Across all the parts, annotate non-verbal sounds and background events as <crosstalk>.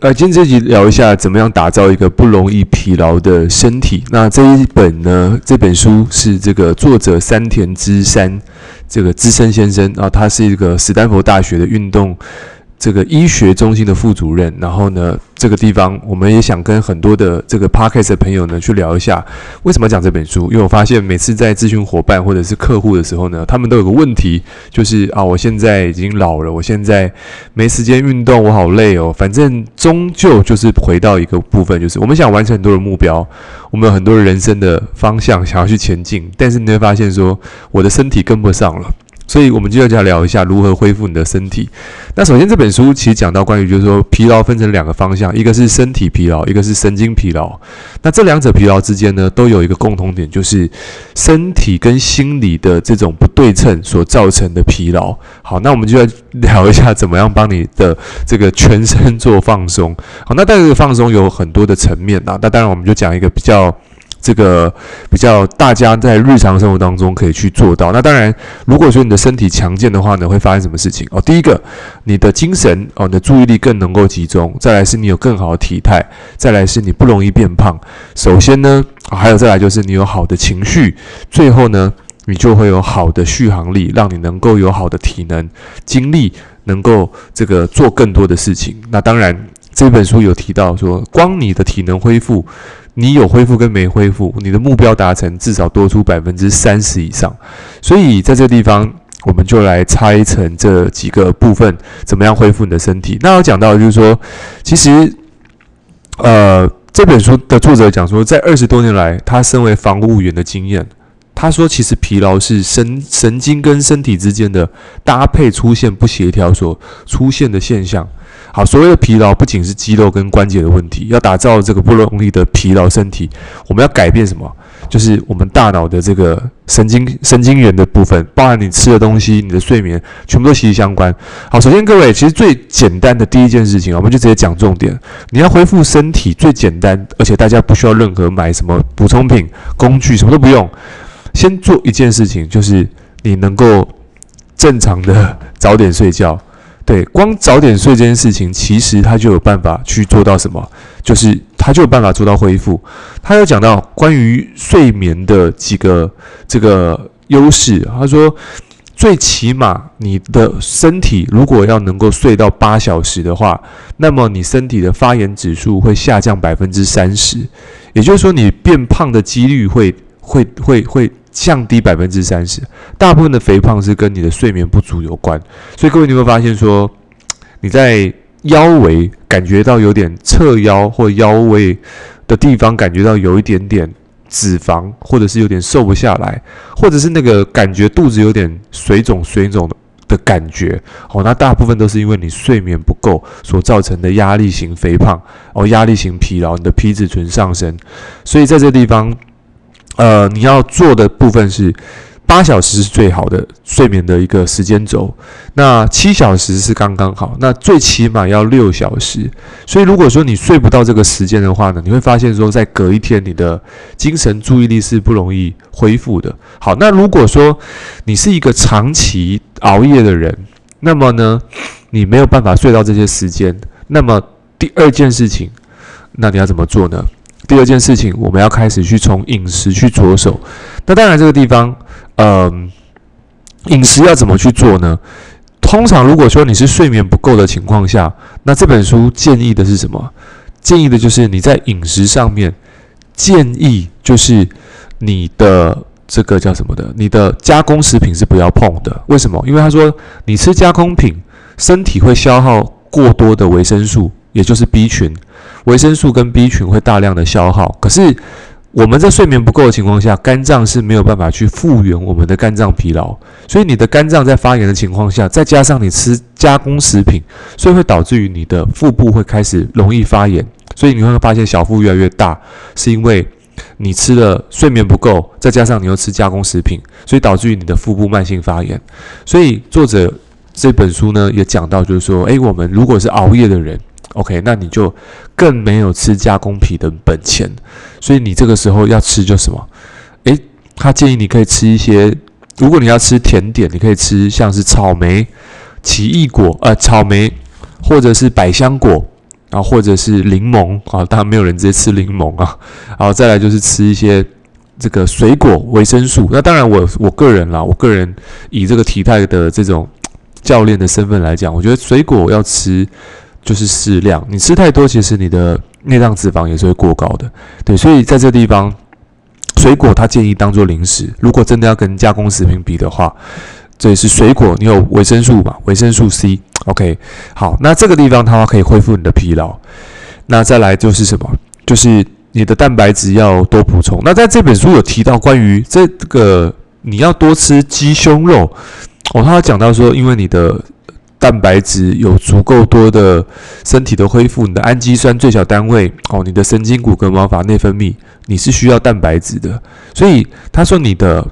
呃，今天这集聊一下怎么样打造一个不容易疲劳的身体。那这一本呢，这本书是这个作者山田之山，这个资深先生啊，他是一个史丹佛大学的运动。这个医学中心的副主任，然后呢，这个地方我们也想跟很多的这个 Podcast 的朋友呢去聊一下，为什么讲这本书？因为我发现每次在咨询伙伴或者是客户的时候呢，他们都有个问题，就是啊，我现在已经老了，我现在没时间运动，我好累哦。反正终究就是回到一个部分，就是我们想完成很多的目标，我们有很多人生的方向想要去前进，但是你会发现说，我的身体跟不上了。所以，我们今天就要聊一下如何恢复你的身体。那首先，这本书其实讲到关于，就是说疲劳分成两个方向，一个是身体疲劳，一个是神经疲劳。那这两者疲劳之间呢，都有一个共同点，就是身体跟心理的这种不对称所造成的疲劳。好，那我们就要聊一下怎么样帮你的这个全身做放松。好，那这个放松有很多的层面啊。那当然，我们就讲一个比较。这个比较大家在日常生活当中可以去做到。那当然，如果说你的身体强健的话呢，会发生什么事情哦？第一个，你的精神哦，你的注意力更能够集中；再来是你有更好的体态；再来是你不容易变胖。首先呢，还有再来就是你有好的情绪；最后呢，你就会有好的续航力，让你能够有好的体能、精力，能够这个做更多的事情。那当然，这本书有提到说，光你的体能恢复。你有恢复跟没恢复，你的目标达成至少多出百分之三十以上。所以在这个地方，我们就来拆成这几个部分，怎么样恢复你的身体。那我讲到就是说，其实，呃，这本书的作者讲说，在二十多年来，他身为防务员的经验，他说，其实疲劳是神神经跟身体之间的搭配出现不协调所出现的现象。好，所谓的疲劳不仅是肌肉跟关节的问题，要打造这个不容易的疲劳身体，我们要改变什么？就是我们大脑的这个神经神经元的部分，包含你吃的东西、你的睡眠，全部都息息相关。好，首先各位，其实最简单的第一件事情，我们就直接讲重点。你要恢复身体最简单，而且大家不需要任何买什么补充品、工具，什么都不用，先做一件事情，就是你能够正常的早点睡觉。对，光早点睡这件事情，其实他就有办法去做到什么？就是他就有办法做到恢复。他有讲到关于睡眠的几个这个优势。他说，最起码你的身体如果要能够睡到八小时的话，那么你身体的发炎指数会下降百分之三十，也就是说，你变胖的几率会会会会。降低百分之三十，大部分的肥胖是跟你的睡眠不足有关。所以各位，你会发现说，你在腰围感觉到有点侧腰或腰围的地方，感觉到有一点点脂肪，或者是有点瘦不下来，或者是那个感觉肚子有点水肿水肿的感觉。哦，那大部分都是因为你睡眠不够所造成的压力型肥胖哦，压力型疲劳，你的皮质醇上升。所以在这地方。呃，你要做的部分是八小时是最好的睡眠的一个时间轴，那七小时是刚刚好，那最起码要六小时。所以如果说你睡不到这个时间的话呢，你会发现说在隔一天你的精神注意力是不容易恢复的。好，那如果说你是一个长期熬夜的人，那么呢，你没有办法睡到这些时间，那么第二件事情，那你要怎么做呢？第二件事情，我们要开始去从饮食去着手。那当然，这个地方，嗯、饮食要怎么去做呢？通常，如果说你是睡眠不够的情况下，那这本书建议的是什么？建议的就是你在饮食上面，建议就是你的这个叫什么的？你的加工食品是不要碰的。为什么？因为他说你吃加工品，身体会消耗过多的维生素，也就是 B 群。维生素跟 B 群会大量的消耗，可是我们在睡眠不够的情况下，肝脏是没有办法去复原我们的肝脏疲劳，所以你的肝脏在发炎的情况下，再加上你吃加工食品，所以会导致于你的腹部会开始容易发炎，所以你会发现小腹越来越大，是因为你吃了睡眠不够，再加上你又吃加工食品，所以导致于你的腹部慢性发炎。所以作者这本书呢也讲到，就是说，诶，我们如果是熬夜的人。OK，那你就更没有吃加工品的本钱，所以你这个时候要吃就什么？诶，他建议你可以吃一些，如果你要吃甜点，你可以吃像是草莓、奇异果，呃，草莓或者是百香果，然后或者是柠檬啊，当然没有人直接吃柠檬啊，然后再来就是吃一些这个水果维生素。那当然我我个人啦，我个人以这个体态的这种教练的身份来讲，我觉得水果要吃就是适量，你吃太多，其实你的内脏脂肪也是会过高的。对，所以在这地方，水果它建议当做零食。如果真的要跟加工食品比的话，这也是水果，你有维生素嘛？维生素 C。OK，好，那这个地方它可以恢复你的疲劳。那再来就是什么？就是你的蛋白质要多补充。那在这本书有提到关于这个你要多吃鸡胸肉哦，他讲到说，因为你的蛋白质有足够多的，身体的恢复，你的氨基酸最小单位哦，你的神经骨骼毛发内分泌，你是需要蛋白质的。所以他说你的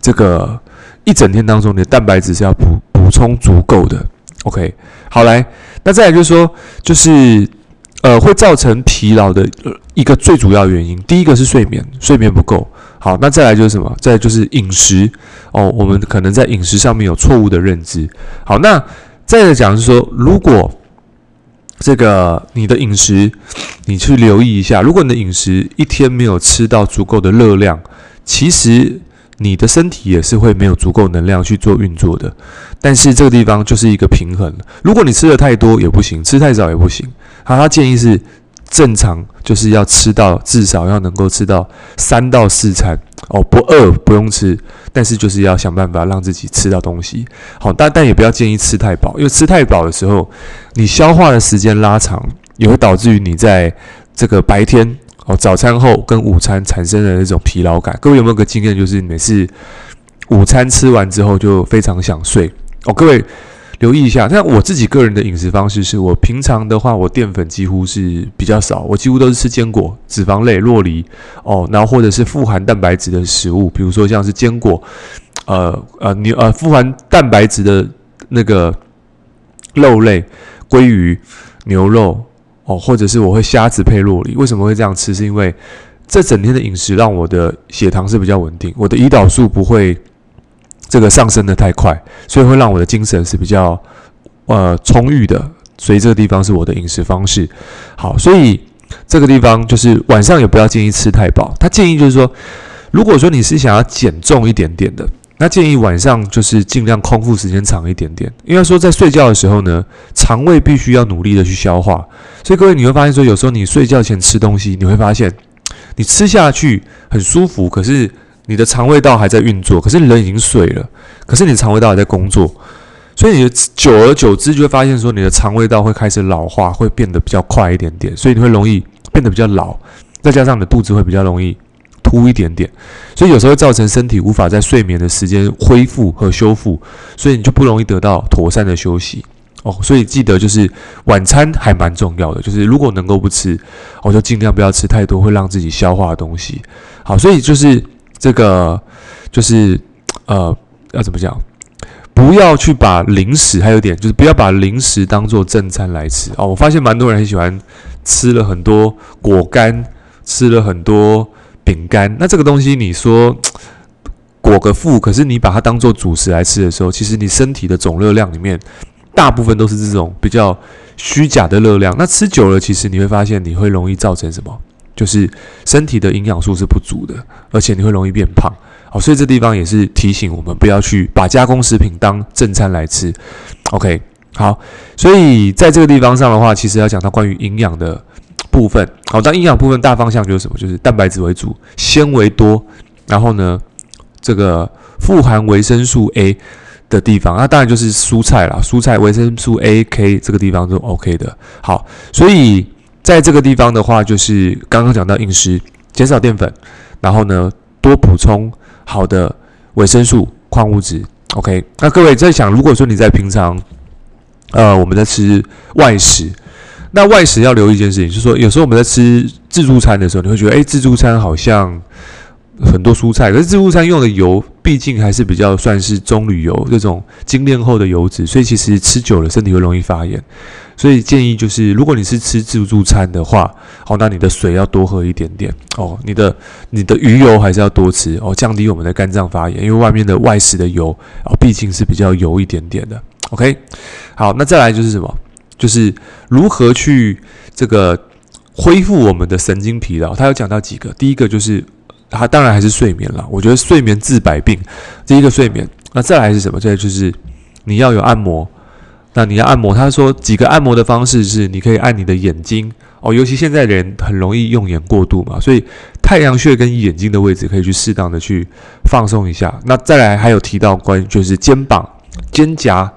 这个一整天当中，你的蛋白质是要补补充足够的。OK，好来，那再来就是说，就是呃，会造成疲劳的一个最主要原因，第一个是睡眠，睡眠不够。好，那再来就是什么？再来就是饮食哦，我们可能在饮食上面有错误的认知。好，那再来讲是说，如果这个你的饮食，你去留意一下，如果你的饮食一天没有吃到足够的热量，其实。你的身体也是会没有足够能量去做运作的，但是这个地方就是一个平衡。如果你吃的太多也不行，吃太少也不行。好，他建议是正常，就是要吃到至少要能够吃到三到四餐哦，不饿不用吃，但是就是要想办法让自己吃到东西。好，但但也不要建议吃太饱，因为吃太饱的时候，你消化的时间拉长，也会导致于你在这个白天。哦，早餐后跟午餐产生的那种疲劳感，各位有没有个经验，就是每次午餐吃完之后就非常想睡？哦，各位留意一下，那我自己个人的饮食方式是，我平常的话，我淀粉几乎是比较少，我几乎都是吃坚果、脂肪类、洛梨，哦，然后或者是富含蛋白质的食物，比如说像是坚果，呃呃牛呃富含蛋白质的那个肉类，鲑鱼、牛肉。哦，或者是我会虾子配洛梨，为什么会这样吃？是因为这整天的饮食让我的血糖是比较稳定，我的胰岛素不会这个上升得太快，所以会让我的精神是比较呃充裕的。所以这个地方是我的饮食方式。好，所以这个地方就是晚上也不要建议吃太饱。他建议就是说，如果说你是想要减重一点点的。那建议晚上就是尽量空腹时间长一点点，因为说在睡觉的时候呢，肠胃必须要努力的去消化，所以各位你会发现说，有时候你睡觉前吃东西，你会发现你吃下去很舒服，可是你的肠胃道还在运作，可是人已经睡了，可是你肠胃道还在工作，所以你久而久之就会发现说，你的肠胃道会开始老化，会变得比较快一点点，所以你会容易变得比较老，再加上你的肚子会比较容易。凸一点点，所以有时候会造成身体无法在睡眠的时间恢复和修复，所以你就不容易得到妥善的休息哦。所以记得就是晚餐还蛮重要的，就是如果能够不吃，我就尽量不要吃太多会让自己消化的东西。好，所以就是这个就是呃要怎么讲？不要去把零食，还有点就是不要把零食当做正餐来吃哦。我发现蛮多人很喜欢吃了很多果干，吃了很多。饼干，那这个东西你说 <tsk> 果个腹，可是你把它当做主食来吃的时候，其实你身体的总热量里面大部分都是这种比较虚假的热量。那吃久了，其实你会发现你会容易造成什么？就是身体的营养素是不足的，而且你会容易变胖。好，所以这地方也是提醒我们不要去把加工食品当正餐来吃。OK，好，所以在这个地方上的话，其实要讲到关于营养的。部分好，那营养部分大方向就是什么？就是蛋白质为主，纤维多，然后呢，这个富含维生素 A 的地方，那当然就是蔬菜啦。蔬菜维生素 A、K 这个地方就 OK 的。好，所以在这个地方的话，就是刚刚讲到饮食，减少淀粉，然后呢，多补充好的维生素、矿物质。OK，那各位在想，如果说你在平常，呃，我们在吃外食。那外食要留意一件事情，就是说，有时候我们在吃自助餐的时候，你会觉得，哎，自助餐好像很多蔬菜，可是自助餐用的油毕竟还是比较算是棕榈油这种精炼后的油脂，所以其实吃久了身体会容易发炎。所以建议就是，如果你是吃自助餐的话，好，那你的水要多喝一点点哦，你的你的鱼油还是要多吃哦，降低我们的肝脏发炎，因为外面的外食的油哦，毕竟是比较油一点点的。OK，好，那再来就是什么？就是如何去这个恢复我们的神经疲劳。他有讲到几个，第一个就是他当然还是睡眠了。我觉得睡眠治百病，第一个睡眠。那再来是什么？再来就是你要有按摩。那你要按摩，他说几个按摩的方式是，你可以按你的眼睛哦，尤其现在人很容易用眼过度嘛，所以太阳穴跟眼睛的位置可以去适当的去放松一下。那再来还有提到关于就是肩膀、肩胛、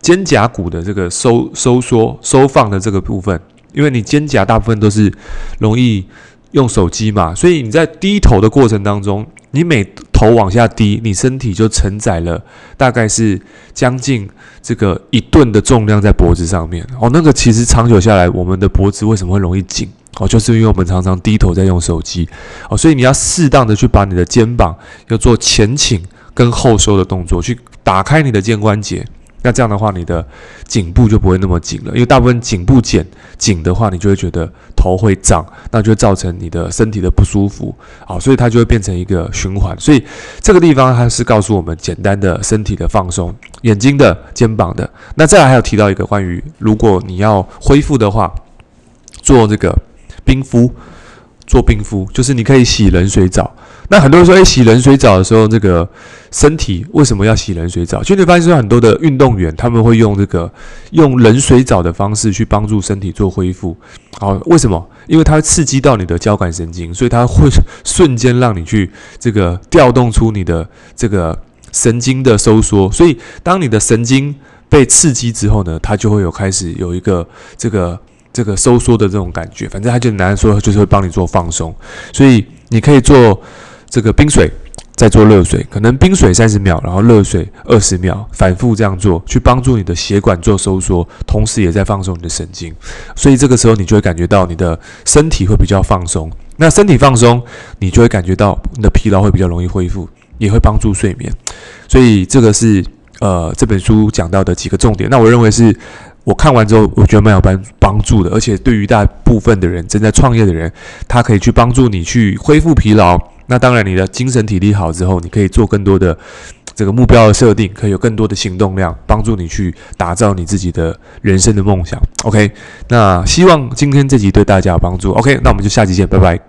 肩胛骨的这个收收缩、收放的这个部分，因为你肩胛大部分都是容易用手机嘛，所以你在低头的过程当中，你每头往下低，你身体就承载了大概是将近这个一吨的重量在脖子上面哦。那个其实长久下来，我们的脖子为什么会容易紧哦？就是因为我们常常低头在用手机哦。所以你要适当的去把你的肩膀要做前倾跟后收的动作，去打开你的肩关节。那这样的话，你的颈部就不会那么紧了，因为大部分颈部紧紧的话，你就会觉得头会胀，那就会造成你的身体的不舒服，好，所以它就会变成一个循环。所以这个地方它是告诉我们简单的身体的放松，眼睛的、肩膀的。那再来还有提到一个关于，如果你要恢复的话，做这个冰敷，做冰敷就是你可以洗冷水澡。那很多人说，诶，洗冷水澡的时候，这个身体为什么要洗冷水澡？其实你发现说，很多的运动员他们会用这个用冷水澡的方式去帮助身体做恢复。好，为什么？因为它会刺激到你的交感神经，所以它会瞬间让你去这个调动出你的这个神经的收缩。所以，当你的神经被刺激之后呢，它就会有开始有一个这个这个收缩的这种感觉。反正它就难说，就是会帮你做放松。所以你可以做。这个冰水，再做热水，可能冰水三十秒，然后热水二十秒，反复这样做，去帮助你的血管做收缩，同时也在放松你的神经。所以这个时候你就会感觉到你的身体会比较放松。那身体放松，你就会感觉到你的疲劳会比较容易恢复，也会帮助睡眠。所以这个是呃这本书讲到的几个重点。那我认为是。我看完之后，我觉得蛮有帮帮助的，而且对于大部分的人正在创业的人，他可以去帮助你去恢复疲劳。那当然，你的精神体力好之后，你可以做更多的这个目标的设定，可以有更多的行动量，帮助你去打造你自己的人生的梦想。OK，那希望今天这集对大家有帮助。OK，那我们就下集见，拜拜。